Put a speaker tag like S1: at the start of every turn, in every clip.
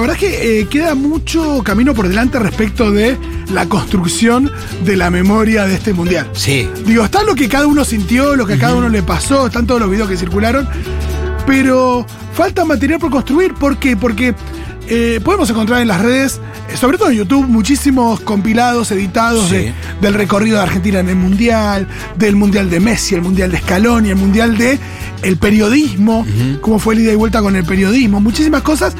S1: la verdad es que eh, queda mucho camino por delante respecto de la construcción de la memoria de este mundial.
S2: Sí.
S1: Digo, está lo que cada uno sintió, lo que a cada uno le pasó, están todos los videos que circularon, pero falta material por construir. ¿Por qué? Porque eh, podemos encontrar en las redes, eh, sobre todo en YouTube, muchísimos compilados, editados
S2: Sí.
S1: de- del recorrido de Argentina en el Mundial, del Mundial de Messi, el Mundial de Scaloni, el Mundial de el periodismo, cómo fue el ida y vuelta con el periodismo, muchísimas cosas.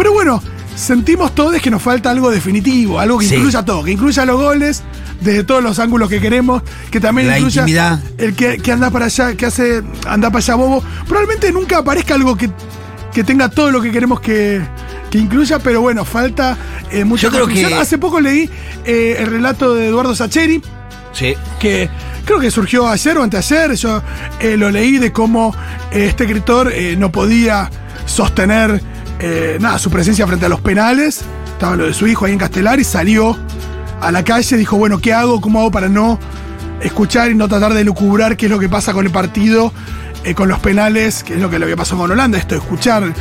S1: Pero bueno, sentimos todos que nos falta algo definitivo, algo que
S2: Sí.
S1: incluya todo, que incluya los goles desde todos los ángulos que queremos, que también
S2: La
S1: incluya
S2: intimidad.
S1: el que, que anda para allá, que hace anda para allá bobo. Probablemente nunca aparezca algo que, que tenga todo lo que queremos que, que incluya, pero bueno, falta eh, mucha
S2: Yo creo que-
S1: Hace poco leí eh, el relato de Eduardo Sacheri,
S2: Sí.
S1: que creo que surgió ayer o anteayer. Yo eh, lo leí de cómo este escritor eh, no podía sostener eh, nada, su presencia frente a los penales. Estaba lo de su hijo ahí en Castelar y salió a la calle. Dijo, bueno, ¿qué hago? ¿Cómo hago para no escuchar y no tratar de lucubrar qué es lo que pasa con el partido, eh, con los penales, que es lo que le había pasado con Holanda? Esto escuchar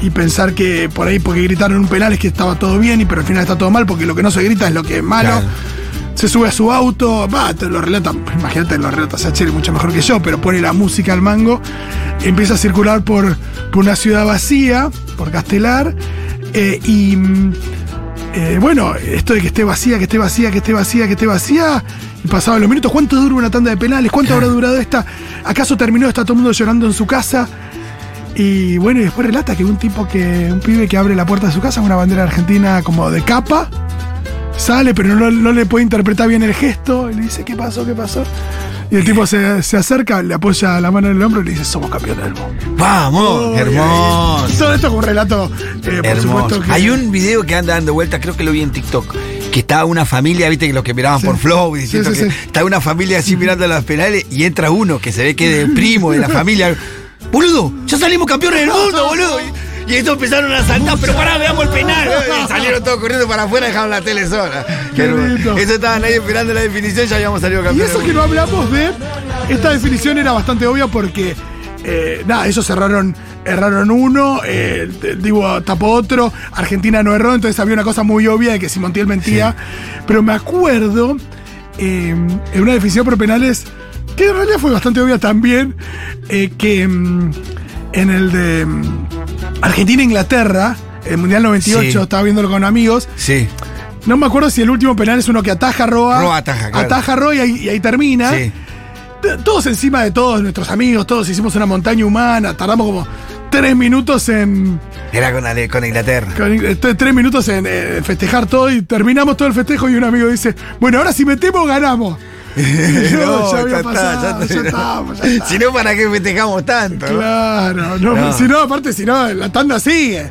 S1: y pensar que por ahí porque gritaron un penal es que estaba todo bien y pero al final está todo mal porque lo que no se grita es lo que es malo. Se sube a su auto, va, te lo relata, imagínate, lo relata Sacheri mucho mejor que yo, pero pone la música al mango, empieza a circular por, por una ciudad vacía, por Castelar, eh, y eh, bueno, esto de que esté vacía, que esté vacía, que esté vacía, que esté vacía, y pasaban los minutos, ¿cuánto dura una tanda de penales? ¿Cuánto habrá durado esta? ¿Acaso terminó? Está todo el mundo llorando en su casa. Y bueno, y después relata que un tipo que, un pibe que abre la puerta de su casa, una bandera argentina como de capa, sale, pero no, no le puede interpretar bien el gesto, y le dice, ¿qué pasó? ¿Qué pasó? Y el tipo se, se acerca, le apoya la mano en el hombro y le dice, somos campeones del mundo.
S2: Vamos,
S1: Oh,
S2: hermoso.
S1: y Todo esto con un relato, eh, por
S2: Hermoso.
S1: supuesto. Que,
S2: Hay un video que anda dando vueltas, creo que lo vi en TikTok, que está una familia, viste, que los que miraban
S1: Sí.
S2: por Flow, diciendo
S1: Sí, sí,
S2: que está una familia así mirando las penales y entra uno que se ve que es de primo de la familia. Boludo, ya salimos campeones del mundo, boludo. Y, y estos empezaron a saltar, pero pará, veamos el penal. Y salieron todos corriendo para afuera y dejaron la tele sola.
S1: Qué lindo.
S2: Eso estaban ahí esperando la definición, ya habíamos salido
S1: Y
S2: campeones.
S1: eso
S2: del
S1: que no hablamos de. Esta definición era bastante obvia porque. eh, nada, ellos erraron, erraron uno, eh, el Divo tapó otro, Argentina no erró, entonces había una cosa muy obvia de que si Montiel mentía. Pero me acuerdo eh, en una definición por penales, que en realidad fue bastante obvia también, eh, que mm, en el de mm, Argentina-Inglaterra, el Mundial 98,
S2: Sí.
S1: estaba viéndolo con amigos,
S2: Sí,
S1: no me acuerdo si el último penal es uno que ataja Roa.
S2: Roa ataja, claro.
S1: Ataja Roa y ahí, y ahí termina.
S2: sí.
S1: Todos encima de todos, nuestros amigos, todos hicimos una montaña humana. Tardamos como tres minutos en.
S2: Era con, con Inglaterra.
S1: con- eh, tres minutos en eh, festejar todo y terminamos todo el festejo y un amigo dice, bueno, ahora si metemos ganamos. No, ya había pasado, ya estábamos.
S2: Si no, ¿para qué festejamos tanto?
S1: Claro, no,
S2: No.
S1: si no, aparte, si no, la tanda sigue.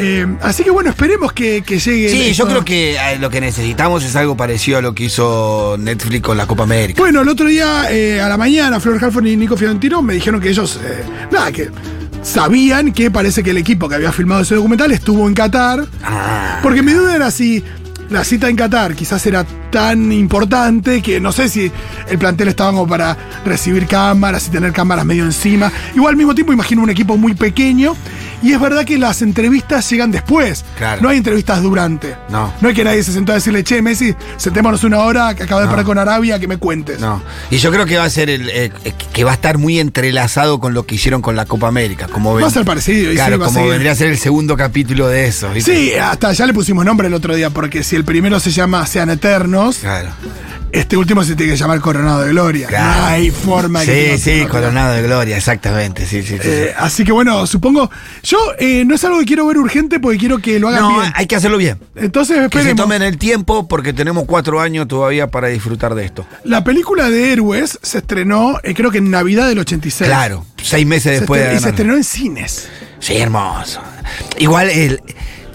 S1: Eh, así que bueno, esperemos que, que llegue.
S2: Sí,
S1: esto.
S2: yo creo que eh, lo que necesitamos es algo parecido a lo que hizo Netflix con la Copa América.
S1: Bueno, el otro día eh, a la mañana, Flor Halfon y Nico Fiorentino me dijeron que ellos, eh, nada, que sabían que parece que el equipo que había filmado ese documental estuvo en Qatar.
S2: Ah,
S1: Porque mi duda era si la cita en Qatar quizás era tan importante que no sé si el plantel estaba como para recibir cámaras y tener cámaras medio encima. Igual al mismo tiempo imagino un equipo muy pequeño y es verdad que las entrevistas llegan después.
S2: Claro.
S1: No hay entrevistas durante.
S2: No.
S1: No hay que nadie se sentó a decirle, che, Messi, sentémonos una hora que acabo de
S2: No.
S1: parar con Arabia, que me cuentes.
S2: no. Y yo creo que va a ser el, eh, eh, que va a estar muy entrelazado con lo que hicieron con la Copa América. Como
S1: Va a ser parecido.
S2: Claro,
S1: sí, va a
S2: como vendría a ser el segundo capítulo de eso. ¿viste?
S1: Sí, hasta ya le pusimos nombre el otro día, porque si el primero se llama Sean
S2: Claro.
S1: este último se tiene que llamar Coronado de Gloria.
S2: Claro.
S1: No hay forma que
S2: Sí,
S1: no
S2: sí,
S1: se-
S2: coronado de gloria, exactamente. Sí, sí, sí.
S1: Eh, así que bueno, supongo. Yo eh, no es algo que quiero ver urgente porque quiero que lo hagan
S2: no,
S1: bien.
S2: hay que hacerlo bien.
S1: Entonces
S2: Que se
S1: esperemos.
S2: tomen el tiempo porque tenemos cuatro años todavía para disfrutar de esto.
S1: La película de Héroes se estrenó, eh, creo que en Navidad del 86.
S2: Claro, seis meses
S1: Se
S2: después de
S1: y se estrenó en cines.
S2: Sí, hermoso. Igual el,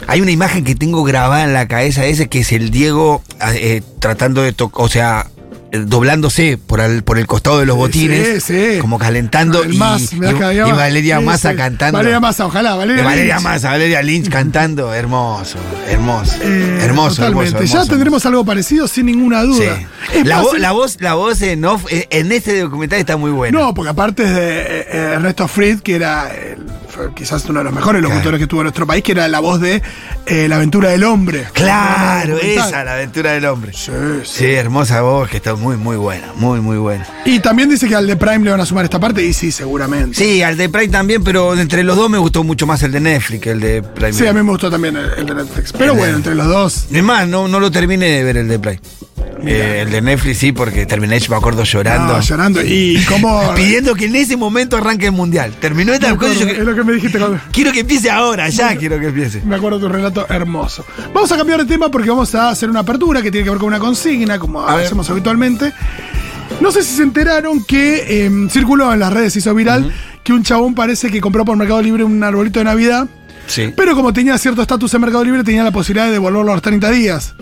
S2: hay una imagen que tengo grabada en la cabeza ese que es el Diego eh, tratando de tocar, o sea, eh, doblándose por el, por el costado de los botines,
S1: Sí, sí.
S2: como calentando
S1: El
S2: y,
S1: da
S2: y- y
S1: más.
S2: Valeria Massa cantando.
S1: Valeria Massa, ojalá, Valeria
S2: Valeria
S1: Lynch.
S2: Massa, Valeria Lynch cantando, hermoso, hermoso,
S1: Eh,
S2: hermoso, hermoso,
S1: Ya tendremos algo parecido sin ninguna duda.
S2: La,
S1: más,
S2: vo- la voz, la voz en off, en este documental está muy buena.
S1: No, porque aparte es de Ernesto Fried, que era el fue quizás uno de los mejores locutores que tuvo nuestro país, que era la voz de eh, La aventura del hombre.
S2: Claro, esa, la aventura del hombre.
S1: Sí, sí.
S2: Sí, hermosa voz, que está muy, muy buena, muy, muy buena.
S1: Y también dice que al de Prime le van a sumar esta parte, y sí, seguramente.
S2: Sí, al de Prime también, pero entre los dos me gustó mucho más el de Netflix que el de Prime.
S1: Sí, a mí me gustó también el, el de Netflix. Pero
S2: El de-
S1: bueno, entre los dos.
S2: Es más, no, no lo terminé de ver el de Play. Eh, el de Netflix sí, porque terminé, yo me acuerdo llorando.
S1: No, llorando. Y cómo.
S2: Pidiendo que en ese momento arranque el mundial. Terminó esta cosa yo
S1: es lo que me dijiste cuando.
S2: quiero que empiece ahora, ya quiero que empiece.
S1: Me acuerdo de tu relato hermoso. Vamos a cambiar de tema porque vamos a hacer una apertura que tiene que ver con una consigna, como
S2: A ver.
S1: hacemos habitualmente. No sé si se enteraron que eh, circuló en las redes, hizo viral, que un chabón parece que compró por Mercado Libre un arbolito de Navidad,
S2: Sí.
S1: pero como tenía cierto estatus en Mercado Libre, tenía la posibilidad de devolverlo a los 30 días.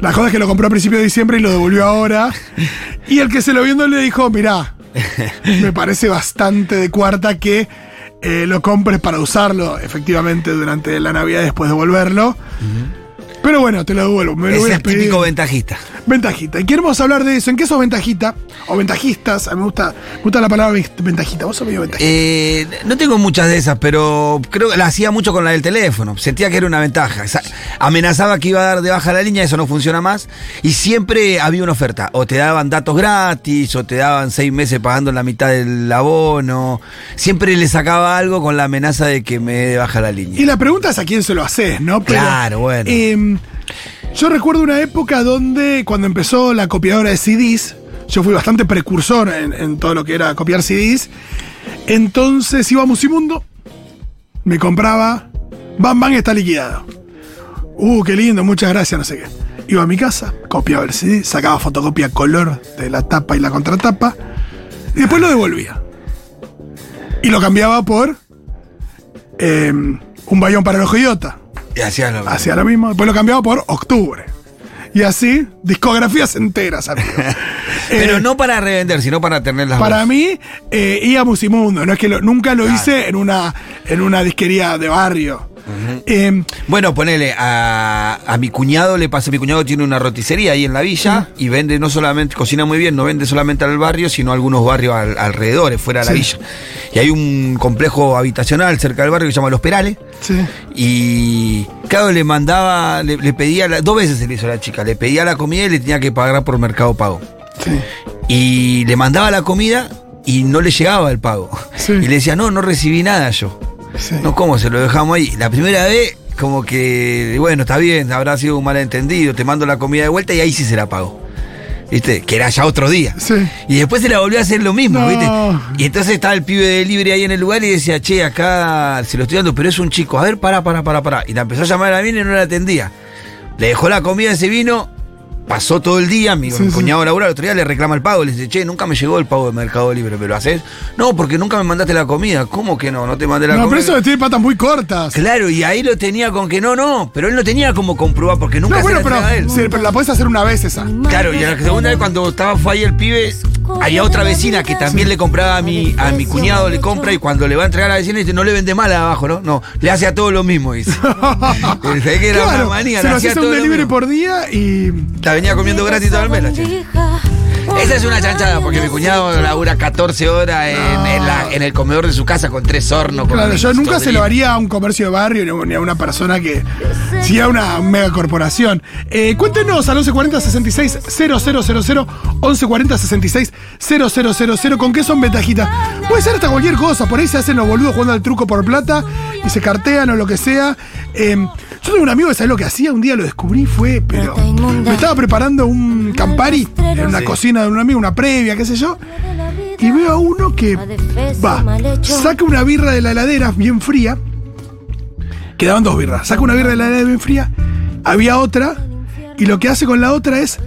S1: La cosa es que lo compró a principios de diciembre y lo devolvió ahora. Y el que se lo viendo le dijo, mirá, me parece bastante de cuarta que eh, lo compres para usarlo efectivamente durante la Navidad y después devolverlo. Pero bueno, te lo devuelvo. Me lo
S2: Es
S1: voy a pedir.
S2: típico ventajista.
S1: Ventajita. Y queremos hablar de eso. ¿En qué sos ventajita? O ventajistas. A mí me gusta, me gusta la palabra ventajita. Vos sos medio ventajita.
S2: Eh, no tengo muchas de esas, pero creo que la hacía mucho con la del teléfono. Sentía que era una ventaja. Amenazaba que iba a dar de baja la línea, eso no funciona más. Y siempre había una oferta. O te daban datos gratis, o te daban seis meses pagando la mitad del abono. Siempre le sacaba algo con la amenaza de que me dé de baja la línea.
S1: Y la pregunta es a quién se lo haces, ¿no?
S2: Claro, bueno.
S1: em, yo recuerdo una época donde, cuando empezó la copiadora de CDs, yo fui bastante precursor en, todo lo que era copiar CDs. Entonces iba a Musimundo, me compraba, Bam Bam está liquidado. Uh, qué lindo, muchas gracias, no sé qué. Iba a mi casa, copiaba el CD, sacaba fotocopia color de la tapa y la contratapa, y después lo devolvía. Y lo cambiaba por em, un bayón para el ojo idiota.
S2: Y hacía lo mismo.
S1: Hacía lo mismo. Después lo cambiaba por octubre. Y así, discografías enteras, amigo.
S2: Pero
S1: Eh,
S2: no para revender, sino para tener las
S1: Para mí, eh, Musimundo. No es que lo- nunca lo
S2: Claro.
S1: hice en una, en una disquería de barrio. Eh,
S2: Bueno, ponele, a, a mi cuñado le pasa, mi cuñado tiene una roticería ahí en la villa y vende no solamente, cocina muy bien, no vende solamente al barrio, sino a algunos barrios al- alrededores, fuera de la villa. Y hay un complejo habitacional cerca del barrio que se llama Los Perales.
S1: sí.
S2: Y claro, le mandaba, le, le pedía, la- dos veces se le hizo a la chica, le pedía la comida y le tenía que pagar por Mercado Pago.
S1: Sí.
S2: Y le mandaba la comida y no le llegaba el pago.
S1: Sí.
S2: Y le decía, no, no recibí nada yo.
S1: Sí.
S2: No, ¿cómo? Se lo dejamos ahí. La primera vez, como que, bueno, está bien, habrá sido un malentendido, te mando la comida de vuelta y ahí sí se la pago. ¿Viste? Que era ya otro día.
S1: Sí.
S2: Y después se la volvió a hacer lo mismo,
S1: No.
S2: ¿viste? Y entonces estaba el pibe de libre ahí en el lugar y decía, che, acá se lo estoy dando, pero es un chico. A ver, pará, pará, pará, pará. Y la empezó a llamar a la mina y no la atendía. Le dejó la comida, se vino, pasó todo el día, mi,
S1: Sí,
S2: mi
S1: sí.
S2: cuñado laburar, el otro día le reclama el pago, le dice, che, nunca me llegó el pago de Mercado Libre, ¿me lo haces? No, porque nunca me mandaste la comida. ¿Cómo que no? No te mandé la
S1: No,
S2: comida.
S1: pero eso tiene patas muy cortas.
S2: Claro, y ahí lo tenía con que no, no, pero él no tenía como comprobar porque nunca
S1: No,
S2: se
S1: bueno, pero,
S2: a él.
S1: sí, pero la podés hacer una vez esa.
S2: Claro, y a la segunda vez cuando estaba fue ahí el pibe, había otra vecina que también le compraba a mi, a mi cuñado, le compra y cuando le va a entregar a la vecina dice, no le vende mal abajo, ¿no? No, le hace a todo lo mismo, dice. Que era
S1: Claro,
S2: una manía,
S1: se lo
S2: hacía
S1: un delivery por día y.
S2: venía comiendo gratis toda el che. Esa es una chanchada, porque mi cuñado labura 14 horas en, en la- en el comedor de su casa con tres hornos. con
S1: Claro, yo nunca se lo haría a un comercio de barrio ni a- una persona que. Si a una mega corporación. Eh, cuéntenos al 1140 66 000 1140 66 000 con qué son ventajitas. Puede ser hasta cualquier cosa, por ahí se hacen los boludos jugando al truco por plata y se cartean o lo que sea. Eh, yo tengo un amigo que sabe lo que hacía, un día lo descubrí, fue, pero. Me estaba preparando un Campari en una
S2: Sí.
S1: Cocina de un amigo, una previa, qué sé yo. Y veo a uno que va, saca una birra de la heladera bien fría. Quedaban dos birras. Saca una birra de la heladera bien fría. Había otra. Y lo que hace con la otra es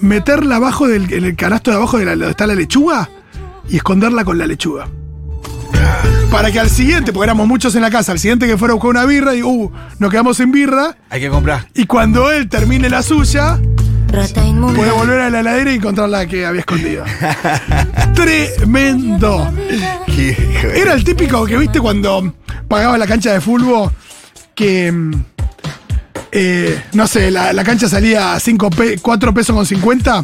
S1: meterla abajo del en el canasto de abajo de la, donde está la lechuga y esconderla con la lechuga. Para que al siguiente, porque éramos muchos en la casa, al siguiente que fuera a buscar una birra y uh, nos quedamos sin birra.
S2: Hay que comprar.
S1: Y cuando él termine la suya, puede volver a la heladera y encontrar la que había escondido. Tremendo. Era el típico que viste cuando pagaba la cancha de fútbol que. mm, eh, no sé, la, la cancha salía a 5 pe 4 pesos con 50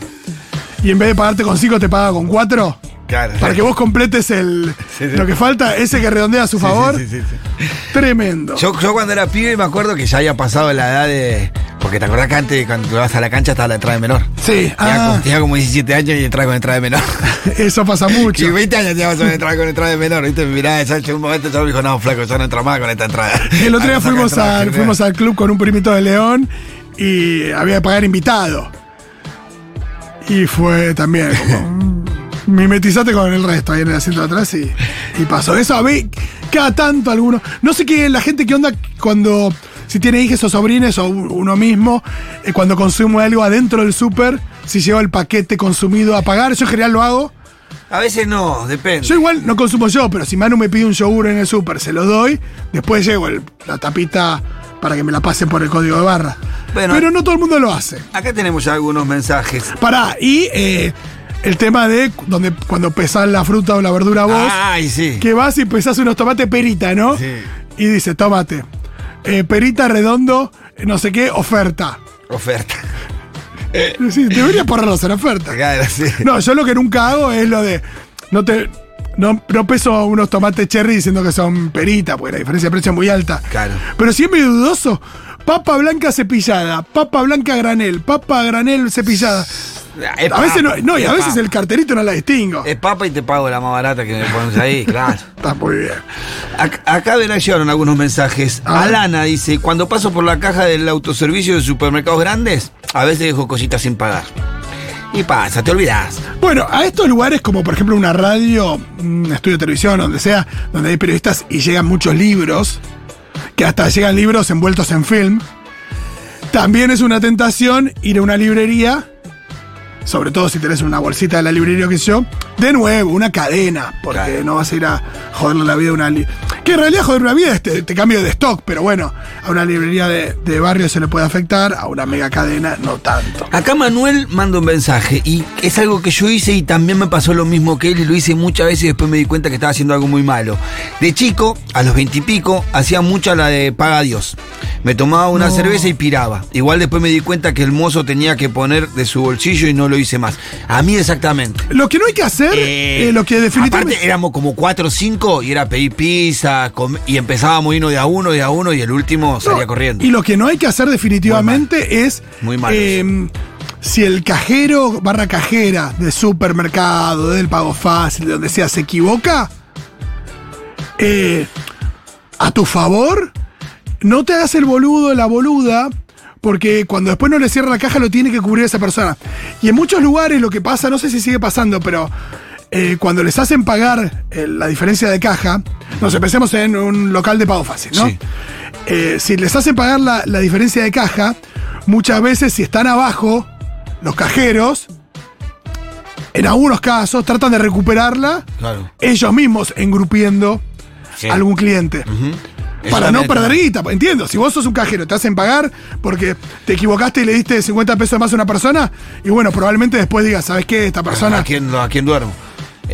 S1: y en vez de pagarte con 5 te pagaba con 4.
S2: Claro.
S1: Para que vos completes el,
S2: Sí, sí.
S1: lo que falta, ese que redondea a su favor.
S2: sí, sí, sí, sí.
S1: Tremendo.
S2: Yo, yo cuando era pibe me acuerdo que ya había pasado la edad de. Porque te acordás que antes cuando vas a la cancha estaba la entrada de menor.
S1: sí,
S2: Tenía,
S1: ah,
S2: como, tenía como 17 años y entraba con entrada de menor.
S1: eso pasa mucho.
S2: Y 20 años teníamos con entrada con entrada de menor. ¿Viste? Esa en un momento yo me dijo, no, flaco, yo no entro más con esta entrada.
S1: El otro día
S2: Ah,
S1: fuimos
S2: entrada,
S1: al, fuimos al club con un primito de León y había que pagar invitado. Y fue también como. Mimetizate con el resto ahí en el asiento de atrás y, y pasó. Eso a ver, cada tanto algunos. No sé qué la gente qué onda cuando. Si tiene hijos o sobrines o uno mismo, eh, cuando consume algo adentro del súper, si lleva el paquete consumido a pagar. Yo en general lo hago.
S2: A veces no, depende.
S1: Yo igual no consumo yo, pero si Manu me pide un yogur en el súper, se lo doy, después llevo el- la tapita para que me la pasen por el código de barra.
S2: Bueno.
S1: pero no todo el mundo lo hace.
S2: Acá tenemos ya algunos mensajes.
S1: Pará, y eh, el tema de donde cuando pesás la fruta o la verdura vos,
S2: Ay, sí.
S1: que vas y pesás unos tomates perita, ¿no?
S2: Sí.
S1: Y dice, tomate, eh, perita redondo, eh, no sé qué, oferta.
S2: Oferta.
S1: Sí, debería ponerlos en oferta.
S2: Claro, sí.
S1: No, yo lo que nunca hago es lo de. No te. No, no peso unos tomates cherry diciendo que son perita, porque la diferencia de precio es muy alta.
S2: Claro.
S1: Pero si es medio dudoso, papa blanca cepillada, papa blanca granel, papa granel cepillada. A veces no, y a
S2: es
S1: veces el carterito no la distingo.
S2: Es papa y te pago la más barata que me pones ahí, claro.
S1: Está muy bien.
S2: Ac- Acá verá llegaron algunos mensajes. Alana dice, cuando paso por la caja del autoservicio de supermercados grandes, a veces dejo cositas sin pagar. Y pasa, te olvidas.
S1: Bueno, a estos lugares como por ejemplo una radio, un estudio de televisión, donde sea, donde hay periodistas y llegan muchos libros, que hasta llegan libros envueltos en film, también es una tentación ir a una librería, sobre todo si tenés una bolsita de la librería sé yo, de nuevo, una cadena, porque
S2: Claro.
S1: no vas a ir a joderle la vida a una. Que en realidad joder la vida es te, te cambio de stock, pero bueno, a una librería de, de barrio se le puede afectar, a una mega cadena no tanto.
S2: Acá Manuel manda un mensaje y es algo que yo hice y también me pasó lo mismo que él y lo hice muchas veces y después me di cuenta que estaba haciendo algo muy malo. De chico, a los veintipico, hacía mucha la de paga a Dios. Me tomaba una
S1: No.
S2: cerveza y piraba. Igual después me di cuenta que el mozo tenía que poner de su bolsillo y no lo hice más. A mí exactamente.
S1: Lo que no hay que hacer,
S2: Eh,
S1: eh, lo que definitivamente...
S2: Aparte éramos como cuatro o cinco y era pedir pizza y empezábamos irnos de a uno, de a uno y el último salía
S1: No,
S2: corriendo.
S1: Y lo que no hay que hacer definitivamente es.
S2: Muy mal
S1: eh, si el cajero barra cajera de supermercado, del pago fácil, de donde sea, se equivoca, eh, a tu favor, no te hagas el boludo, la boluda, porque cuando después no le cierra la caja lo tiene que cubrir esa persona. Y en muchos lugares lo que pasa, no sé si sigue pasando, pero eh, cuando les hacen pagar eh, la diferencia de caja, nos empecemos en un local de pago fácil, ¿no?
S2: Sí.
S1: Eh, si les hacen pagar la, la diferencia de caja, muchas veces si están abajo, los cajeros, en algunos casos tratan de recuperarla
S2: Claro.
S1: ellos mismos engrupiendo
S2: Sí.
S1: a algún cliente.
S2: Eso
S1: Para no perder guita, entiendo. Si vos sos un cajero, te hacen pagar porque te equivocaste y le diste 50 pesos más a una persona, y bueno, probablemente después digas, ¿sabes qué? Esta persona.
S2: ¿A quién, a quién duermo?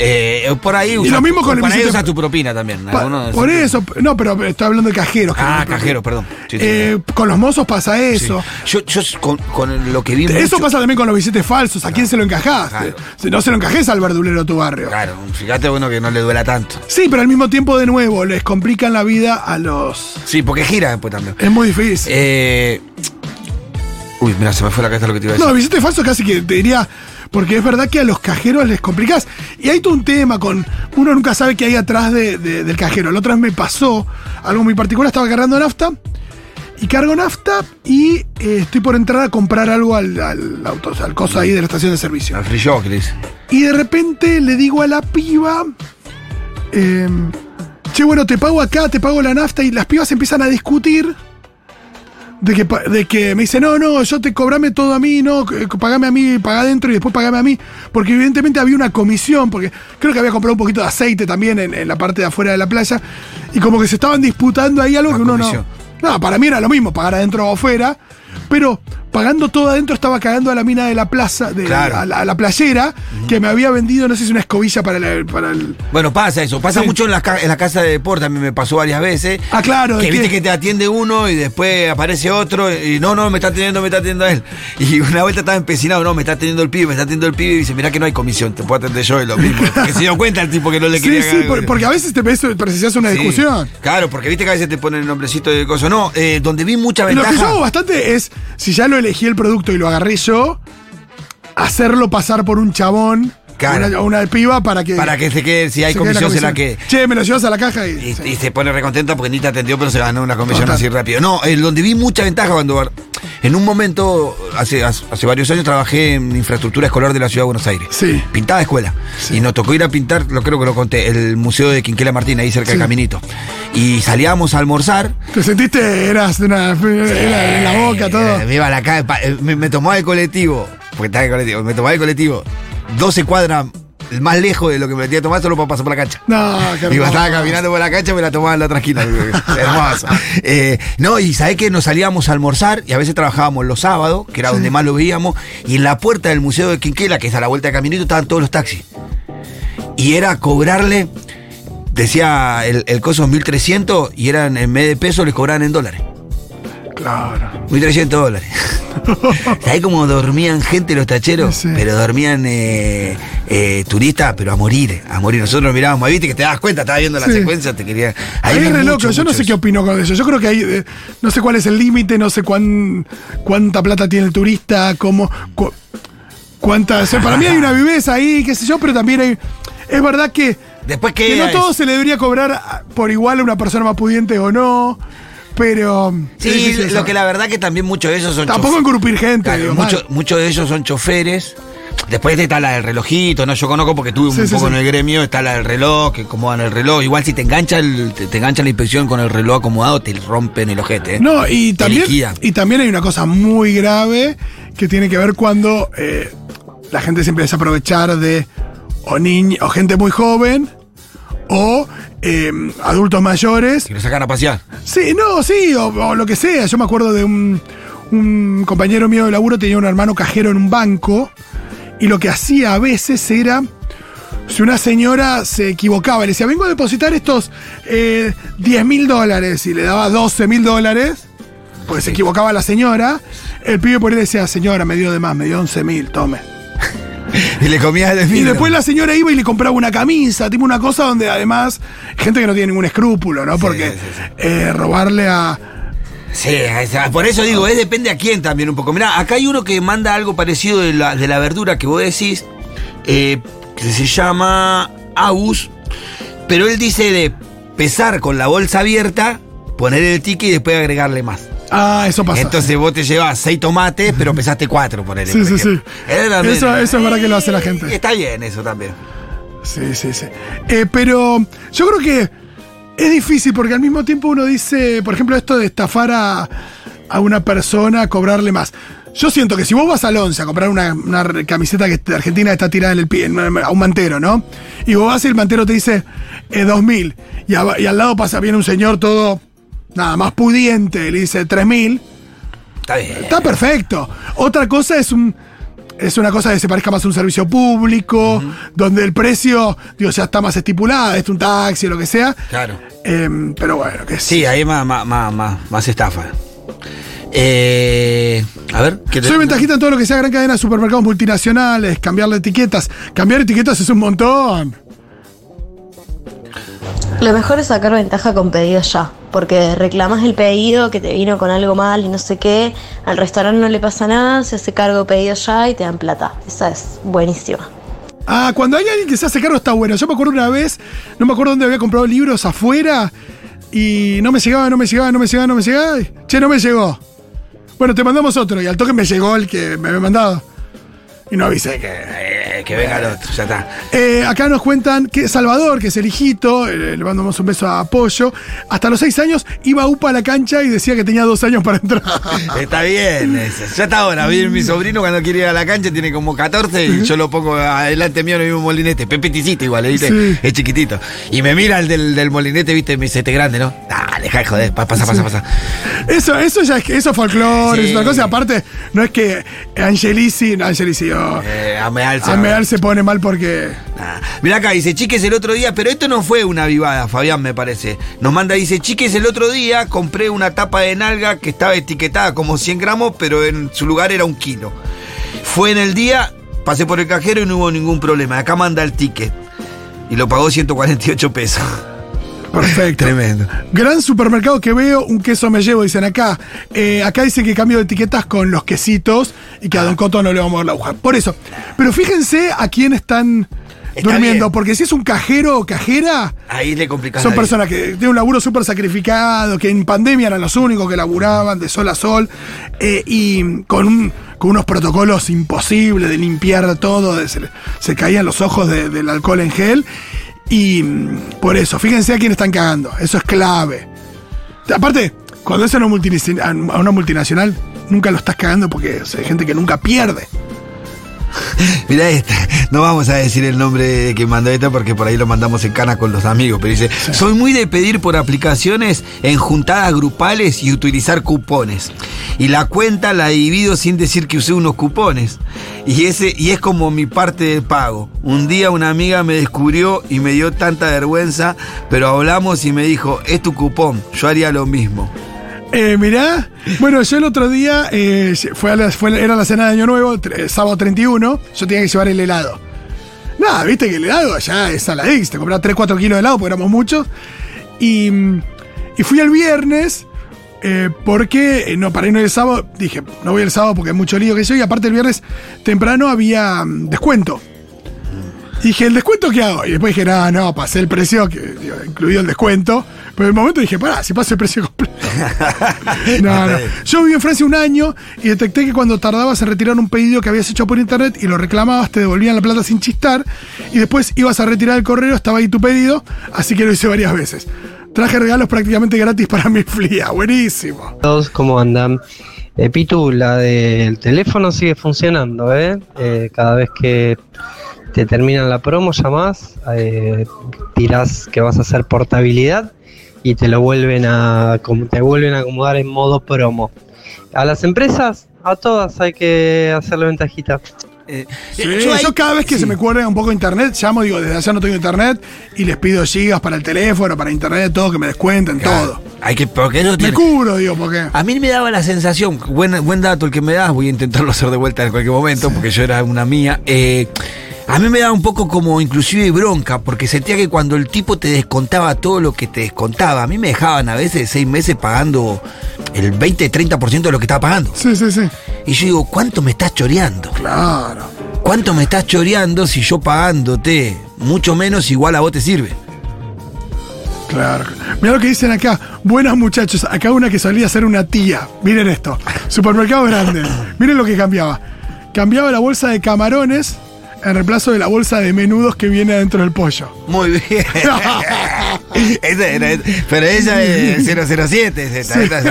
S2: Eh, por ahí usa,
S1: lo mismo con el
S2: ahí tu propina también.
S1: Pa-
S2: algunos-
S1: por eso, no, pero estoy hablando de cajeros.
S2: Ah,
S1: no-
S2: cajero, perdón. Sí, sí,
S1: Eh, con los mozos pasa eso.
S2: Yo, yo con, con lo que vi
S1: Eso
S2: mucho-
S1: pasa también con los billetes falsos. ¿A quién se lo encajás?
S2: Claro.
S1: No se lo encajés al verdulero de tu barrio.
S2: Claro, fíjate bueno que no le duela tanto.
S1: Sí, pero al mismo tiempo, de nuevo, les complican la vida a los.
S2: Sí, porque gira después también.
S1: Es muy difícil.
S2: Eh, uy, mira, se me fue la cabeza lo que te iba a decir.
S1: No, billetes falsos casi que te diría. Porque es verdad que a los cajeros les complicás. Y hay todo un tema con. Uno nunca sabe qué hay atrás de- de- del cajero. La otra vez me pasó algo muy particular. Estaba cargando nafta. Y cargo nafta y eh, estoy por entrar a comprar algo al, al auto, al coso ahí de la estación de servicio.
S2: Al free shop, dice.
S1: Y de repente le digo a la piba, eh, che, bueno, te pago acá, te pago la nafta, y las pibas empiezan a discutir de que, de que me dice, no, no, yo te cobrame todo a mí, no, eh, pagame a mí, paga adentro y después pagame a mí, porque evidentemente había una comisión, porque creo que había comprado un poquito de aceite también en, en la parte de afuera de la playa, y como que se estaban disputando ahí algo que uno
S2: comisión.
S1: no... No, para mí era lo mismo, pagar adentro o afuera, pero pagando todo adentro, estaba cagando a la mina de la plaza, de
S2: Claro.
S1: a, la, a la playera, que me había vendido, no sé si una escobilla para, la- para el.
S2: Bueno, pasa eso. Pasa
S1: Sí.
S2: mucho en la, ca- en la casa de deporte. A mí me pasó varias veces.
S1: Ah, claro,
S2: Que viste
S1: que-
S2: que te atiende uno y después aparece otro y no, no, me está atendiendo, me está atendiendo a él. Y una vuelta estaba empecinado, no, me está atendiendo el pibe, me está atendiendo el pibe y dice, mirá que no hay comisión, te puedo atender yo, es lo mismo. Que se dio cuenta el tipo que no le
S1: Sí,
S2: quería
S1: sí, por- porque a veces te precisas una
S2: Sí.
S1: discusión.
S2: Claro, porque viste que a veces te ponen el nombrecito de coso. No, eh, donde vi mucha
S1: Lo que yo
S2: ventaja.
S1: hago bastante es, si ya lo elegí el producto y lo agarré yo, hacerlo pasar por un chabón
S2: Claro.
S1: una, una piba para que.
S2: Para que se quede, si hay
S1: se
S2: comisión, se la quede.
S1: Che, me lo llevas a la caja y.
S2: Y,
S1: sí.
S2: y se pone recontenta porque ni te atendió, pero se ganó una comisión
S1: Total.
S2: así rápido. No, eh, donde vi mucha ventaja cuando en un momento, hace, hace varios años, trabajé en infraestructura escolar de la ciudad de Buenos Aires.
S1: Sí.
S2: Pintaba escuela. Y nos tocó ir a pintar, lo creo que lo conté, el museo de Quinquela Martín, ahí cerca
S1: Sí.
S2: del caminito. Y salíamos a almorzar.
S1: Te sentiste, eras de una. En la boca, todo.
S2: Eh, me iba a la calle, eh, me, me tomaba el colectivo, porque estaba en el colectivo, me tomaba el colectivo 12 cuadras más lejos de lo que me metía a tomar solo para pasar por la cancha.
S1: No, qué
S2: Y estaba caminando por la cancha, me la tomaba en la otra esquina. Hermoso. Eh, no, y sabés que nos salíamos a almorzar y a veces trabajábamos los sábados, que era donde más lo veíamos, y en la puerta del Museo de Quinquela, que es a la vuelta de caminito, estaban todos los taxis. Y era cobrarle, decía el, el coso 1300 y eran en vez de pesos, les cobraban en dólares.
S1: Claro.
S2: 1300 dólares. ¿Sabés cómo dormían gente los tacheros?
S1: Sí.
S2: Pero dormían eh, eh, turistas, pero a morir, a morir. Nosotros mirábamos, ahí, viste que te das cuenta, estabas viendo la
S1: Sí.
S2: secuencia, te quería.
S1: Ahí es re loco, yo no sé qué opino con eso. Yo creo que hay, eh, no sé cuál es el límite, no sé cuán, cuánta plata tiene el turista, cómo, cu- cuánta, o sea, para mí hay una viveza ahí, qué sé yo, pero también hay, es verdad que,
S2: Después
S1: que
S2: que.
S1: no todo se le debería cobrar por igual a una persona más pudiente o no, pero...
S2: Sí, lo que la verdad que también muchos de ellos son
S1: Tampoco engrupir gente,
S2: Claro,
S1: digo,
S2: muchos de ellos son choferes. Después está la del relojito, ¿no? Yo conozco porque tuve un
S1: sí,
S2: poco
S1: sí.
S2: en el gremio, está la del reloj, que acomodan el reloj. Igual si te engancha el, te, te engancha la inspección con el reloj acomodado, te rompen el ojete. ¿eh?
S1: No, y también, y también hay una cosa muy grave que tiene que ver cuando eh, la gente se empieza a aprovechar de o niños o gente muy joven o eh, adultos mayores.
S2: Si lo sacan a pasear.
S1: Sí, no, sí, o, o lo que sea. Yo me acuerdo de un, un compañero mío de laburo, tenía un hermano cajero en un banco, y lo que hacía a veces era. Si una señora se equivocaba, le decía, vengo a depositar estos eh, 10 mil dólares y le daba 12 mil dólares, pues se equivocaba la señora, el pibe por ahí decía, señora, me dio de más, me dio 11 mil, tome.
S2: Y le comías de
S1: Y después la señora iba y le compraba una camisa, tipo una cosa donde además, gente que no tiene ningún escrúpulo, ¿no? Porque
S2: sí, sí.
S1: eh, robarle a...
S2: Sí, por eso digo, es depende a quién también un poco. Mirá, acá hay uno que manda algo parecido de la, de la verdura que vos decís, eh, que se llama Agus, pero él dice de pesar con la bolsa abierta, poner el ticket y después agregarle más.
S1: Ah, eso pasa.
S2: Entonces vos te llevas seis tomates, pero pesaste cuatro, ponele.
S1: Sí,
S2: por
S1: sí,
S2: ejemplo.
S1: sí. Eso- eso es verdad que lo hace la gente.
S2: Y Está bien eso también.
S1: Sí, sí, sí. Eh, pero yo creo que es difícil porque al mismo tiempo uno dice, por ejemplo, esto de estafar a, a una persona, cobrarle más. Yo siento que si vos vas al 11 a comprar una, una camiseta que de Argentina está tirada en el pie, a un mantero, ¿no? Y vos vas y el mantero te dice eh, 2000 y, a- y al lado pasa bien un señor todo, nada más pudiente, le dice 3000.
S2: Está bien.
S1: Está perfecto. Otra cosa es un. Es una cosa que se parezca más a un servicio público, donde el precio, digo, ya está más estipulado, es un taxi o lo que sea.
S2: Claro.
S1: Em, pero bueno, que sí.
S2: Sí, ahí más, más, más, más, estafa. Eh, a ver, ¿qué
S1: Soy ventajita en todo lo que sea gran cadena de supermercados multinacionales, cambiarle etiquetas. Cambiar etiquetas es un montón.
S3: Lo mejor es sacar ventaja con pedidos ya, porque reclamas el pedido que te vino con algo mal y no sé qué, al restaurante no le pasa nada, se hace cargo pedido ya y te dan plata. Esa es buenísima.
S1: Ah, cuando hay alguien que se hace cargo está bueno. Yo me acuerdo una vez, no me acuerdo dónde había comprado libros afuera y no me llegaba, no me llegaba, no me llegaba, no me llegaba. Che, no me llegó. Bueno, te mandamos otro y al toque me llegó el que me había mandado. Y no avisé que...
S2: Eh, que venga el otro, ya está.
S1: Eh, acá nos cuentan que Salvador, que es el hijito, eh, le mandamos un beso a Pollo, hasta los seis años iba a UPA a la cancha y decía que tenía dos años para entrar.
S2: Está bien, eso. ya está ahora. Mi sobrino cuando quiere ir a la cancha, tiene como 14 y yo lo pongo adelante mío en el mismo molinete. Pepe Ticito igual, ¿viste?
S1: Sí.
S2: Es chiquitito. Y me mira el del, del molinete, ¿viste? Me dice, este grande, ¿no? Ah, deja de joder, pa- pasa, pasa, pasa.
S1: Eso, eso ya es, eso es folclore,
S2: Sí.
S1: es una cosa. Aparte, no es que Angelici, no, Angelici, oh,
S2: Eh, Ameal se-
S1: Se pone mal porque.
S2: Nah. Mirá acá, dice Chiques el otro día, pero esto no fue una vivada, Fabián, me parece. Nos manda, dice Chiques el otro día, compré una tapa de nalga que estaba etiquetada como 100 gramos, pero en su lugar era un kilo. Fue en el día, pasé por el cajero y no hubo ningún problema. Acá manda el ticket. Y lo pagó 148 pesos.
S1: Perfecto.
S2: Tremendo.
S1: Gran supermercado que veo, un queso me llevo, dicen acá. Eh, acá dicen que cambio de etiquetas con los quesitos y que a Don Coto no le vamos a dar la aguja. Por eso. Pero fíjense a quién están
S2: Está
S1: durmiendo,
S2: bien.
S1: porque si es un cajero o cajera,
S2: Ahí le complicás
S1: son personas que tienen un laburo súper sacrificado, que en pandemia eran los únicos que laburaban de sol a sol, eh, y con, un- con unos protocolos imposibles de limpiar todo, de- se, se caían los ojos de- del alcohol en gel, y mm, por eso, fíjense a quién están cagando, eso es clave. Aparte, cuando es a una, multinacional, nunca lo estás cagando porque hay gente que nunca pierde.
S2: Mirá esta, no vamos a decir el nombre de que mandó esta porque por ahí lo mandamos en cana con los amigos, pero dice, soy muy de pedir por aplicaciones en juntadas grupales y utilizar cupones. Y la cuenta la divido sin decir que usé unos cupones. Y, ese, y es como mi parte de pago. Un día una amiga me descubrió y me dio tanta vergüenza, pero hablamos y me dijo, es tu cupón, yo haría lo mismo.
S1: Eh, mirá, bueno, yo el otro día eh, fue a la- era la cena de Año Nuevo, sábado 31, yo tenía que llevar el helado. Nada, viste que el helado ya es a la X, te compraba 3, 4 kilos de helado porque éramos muchos. Y, fui el viernes eh, porque, eh, no, para ir no ir el sábado, dije, no voy el sábado porque hay mucho lío que yo, y aparte el viernes temprano había mm, descuento. Y dije, ¿el descuento qué hago? Y después dije, no, no, pasé el precio, que, incluido el descuento. Pero en el momento dije, pará, si paso el precio completo. no, no. Yo viví en Francia un año y detecté que cuando tardabas en retirar un pedido que habías hecho por internet y lo reclamabas, te devolvían la plata sin chistar. Y después ibas a retirar el correo, estaba ahí tu pedido, así que lo hice varias veces. Traje regalos prácticamente gratis para mi flia. Buenísimo.
S4: todos, ¿cómo andan? Eh, Pitu, la del teléfono sigue funcionando, ¿eh? Eh, cada vez que te terminan la promo, llamás, eh, tirás que vas a hacer portabilidad y te lo vuelven a, como te vuelven a acomodar en modo promo. A las empresas, a todas hay que hacerle ventajita.
S2: Eh,
S1: Sí,
S2: yo
S1: cada vez que
S2: sí.
S1: se me cuelga un poco internet, llamo, digo, desde allá no tengo internet y les pido gigas para el teléfono, para internet, todo, que me descuenten, todo.
S2: Hay que, porque
S1: Me
S2: tiene-
S1: cubro, digo, porque.
S2: A mí me daba la sensación, buen, buen dato el que me das, voy a intentarlo hacer de vuelta en cualquier momento, porque yo era una mía. eh, a mí me daba un poco como inclusive bronca, porque sentía que cuando el tipo te descontaba todo lo que te descontaba, a mí me dejaban a veces seis meses pagando el 20-30% de lo que estaba pagando.
S1: Sí, sí, sí.
S2: Y yo digo, ¿cuánto me estás choreando?
S1: Claro.
S2: ¿Cuánto me estás choreando si yo pagándote mucho menos igual a vos te sirve?
S1: Claro. Mira lo que dicen acá. Buenas muchachos. Acá una que solía ser una tía. Miren esto. Supermercado grande. Miren lo que cambiaba. Cambiaba la bolsa de camarones en reemplazo de la bolsa de menudos que viene adentro del pollo.
S2: Muy bien. Esa era- pero ella es 007. es esta,
S1: Sí,
S2: esta, esta.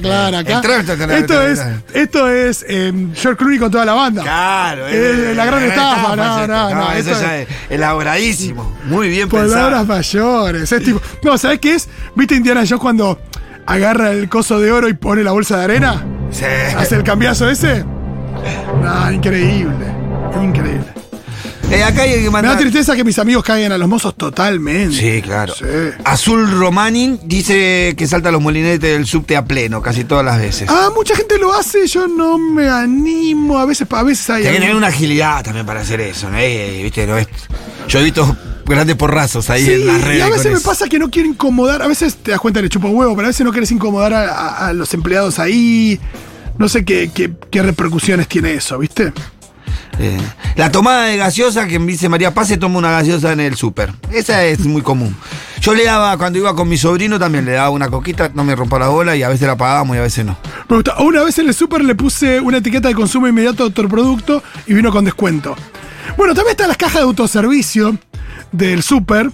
S1: claro, acá.
S2: Tránsito,
S1: Esto es, esto es eh, George Clooney con toda la banda.
S2: Claro,
S1: Eh, la gran estafa, no,
S2: es
S1: no, no,
S2: Eso ya
S1: es-
S2: es elaboradísimo. Muy bien
S1: Palabras
S2: pensado.
S1: mayores. Es tipo. No, ¿sabes qué es? ¿Viste Indiana Jones cuando agarra el coso de oro y pone la bolsa de arena?
S2: Sí.
S1: ¿Hace el cambiazo ese? No, increíble. Increíble.
S2: Eh, acá hay que
S1: Me da tristeza que mis amigos caigan a los mozos totalmente.
S2: Sí, claro.
S1: Sí.
S2: Azul Romanin dice que salta los molinetes del subte a pleno, casi todas las veces.
S1: Ah, mucha gente lo hace, yo no me animo. A veces, a veces hay.
S2: Tiene que tener una agilidad también para hacer eso, ¿no? Eh, ¿viste? No es- Yo he visto grandes porrazos ahí
S1: Sí,
S2: en las redes.
S1: y a veces me
S2: eso.
S1: pasa que no quiero incomodar. A veces te das cuenta que le chupa un huevo, pero a veces no quieres incomodar a, a- a los empleados ahí. No sé qué, qué, qué repercusiones tiene eso, ¿viste?
S2: La tomada de gaseosa, que dice María Paz, se toma una gaseosa en el súper. Esa es muy común. Yo le daba, cuando iba con mi sobrino, también le daba una coquita, no me rompa la bola y a veces la pagábamos y a veces no.
S1: Me gusta. Una vez en el súper le puse una etiqueta de consumo inmediato de otro producto y vino con descuento. Bueno, también están las cajas de autoservicio del súper.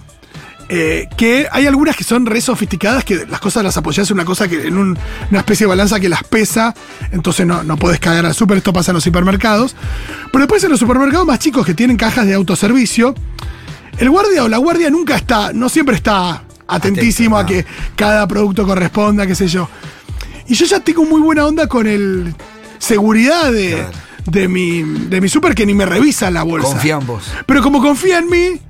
S1: Eh, que hay algunas que son re sofisticadas, que las cosas las apoyas en una cosa que en un- una especie de balanza que las pesa, entonces no, no podés caer al súper, esto pasa en los supermercados. Pero después en los supermercados más chicos que tienen cajas de autoservicio, el guardia o la guardia nunca está, no siempre está atentísimo
S2: Atento,
S1: a que cada producto corresponda, qué sé yo. Y yo ya tengo muy buena onda con el seguridad de,
S2: Claro.
S1: de mi, de mi súper que ni me revisa la bolsa.
S2: Confía en vos.
S1: Pero como confía en mí,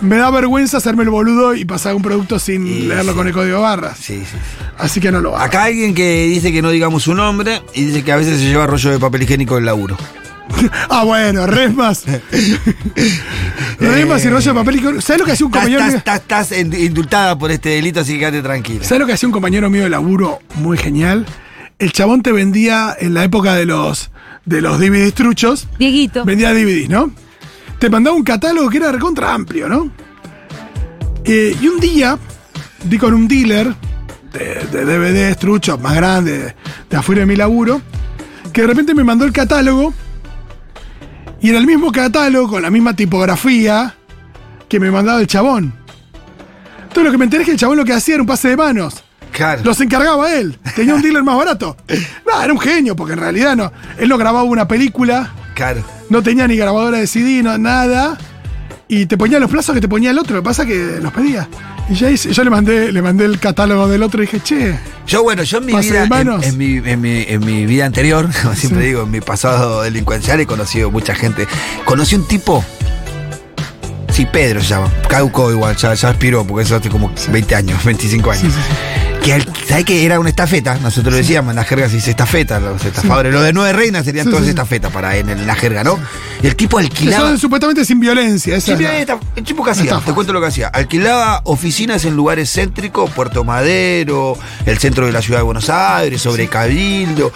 S1: me da vergüenza hacerme el boludo y pasar un producto sin
S2: Y
S1: leerlo
S2: sí.
S1: con el código de barras.
S2: Sí, sí. sí.
S1: Así que no lo hago.
S2: Acá alguien que dice que no digamos su nombre y dice que a veces se lleva rollo de papel higiénico del laburo.
S1: Ah, bueno, resmas. resmas y rollo de papel. y- ¿Sabes lo que hacía un compañero mío?
S2: estás- estás- estás en- indultada por este delito, así que quédate tranquila.
S1: ¿Sabes lo que hacía un compañero mío de laburo muy genial? El chabón te vendía en la época de los, de los DVDs truchos,
S5: Dieguito.
S1: vendía DVDs, ¿no? Te mandaba un catálogo que era recontra amplio, ¿no? Eh, y un día di con un dealer de, de DVDs truchos más grande de, afuera de mi laburo, que de repente me mandó el catálogo y era el mismo catálogo con la misma tipografía que me mandaba el chabón. Entonces lo que me enteré es que el chabón lo que hacía era un pase de manos.
S2: Claro.
S1: Los encargaba él. Tenía un dealer más barato. No, era un genio, porque en realidad no. Él no grababa una película,
S2: Claro.
S1: No tenía ni grabadora de CD, no, nada. Y te ponía los plazos que te ponía el otro. Lo que pasa es que los pedía. Y ya hice- yo le mandé, le mandé el catálogo del otro y dije, che.
S2: Yo, bueno, yo en mi vida, en, mi, en mi- en mi vida anterior, como siempre
S1: Sí.
S2: digo, en mi pasado delincuencial he conocido mucha gente. Conocí un tipo, sí, Pedro se llama, Cauco igual, ya, ya aspiró, porque eso hace como 20 años, 25 años.
S1: Sí, sí.
S2: Que ¿sabes que era una estafeta? Nosotros lo decíamos, en la jerga se dice estafeta, los estafadores. Los de nueve reinas serían
S1: sí.
S2: estafetas para en, en la jerga, ¿no? Y el tipo alquilaba.
S1: son supuestamente sin violencia. esa la-
S2: esta- el tipo que hacía,
S1: estafa.
S2: te cuento lo que hacía. Alquilaba oficinas en lugares céntricos, Puerto Madero, el centro de la ciudad de Buenos Aires, sobre Cabildo.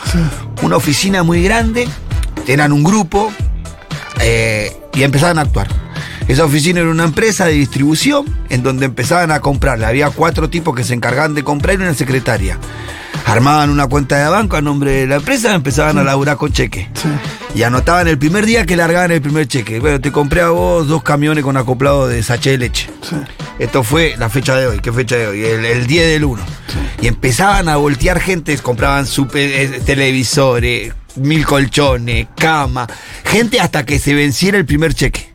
S2: Una oficina muy grande, eran un grupo eh, y empezaban a actuar. Esa oficina era una empresa de distribución en donde empezaban a comprarle. Había cuatro tipos que se encargaban de comprar y una secretaria. Armaban una cuenta de banco a nombre de la empresa, empezaban a laburar con cheque.
S1: Sí.
S2: Y anotaban el primer día que largaban el primer cheque. Bueno, te compré a vos dos camiones con acoplado de sachet de leche.
S1: Sí.
S2: Esto fue la fecha de hoy. ¿Qué fecha de hoy? El, el 10 del 1. Y empezaban a voltear gente, compraban super, eh, televisores, mil colchones, cama. Gente hasta que se venciera el primer cheque.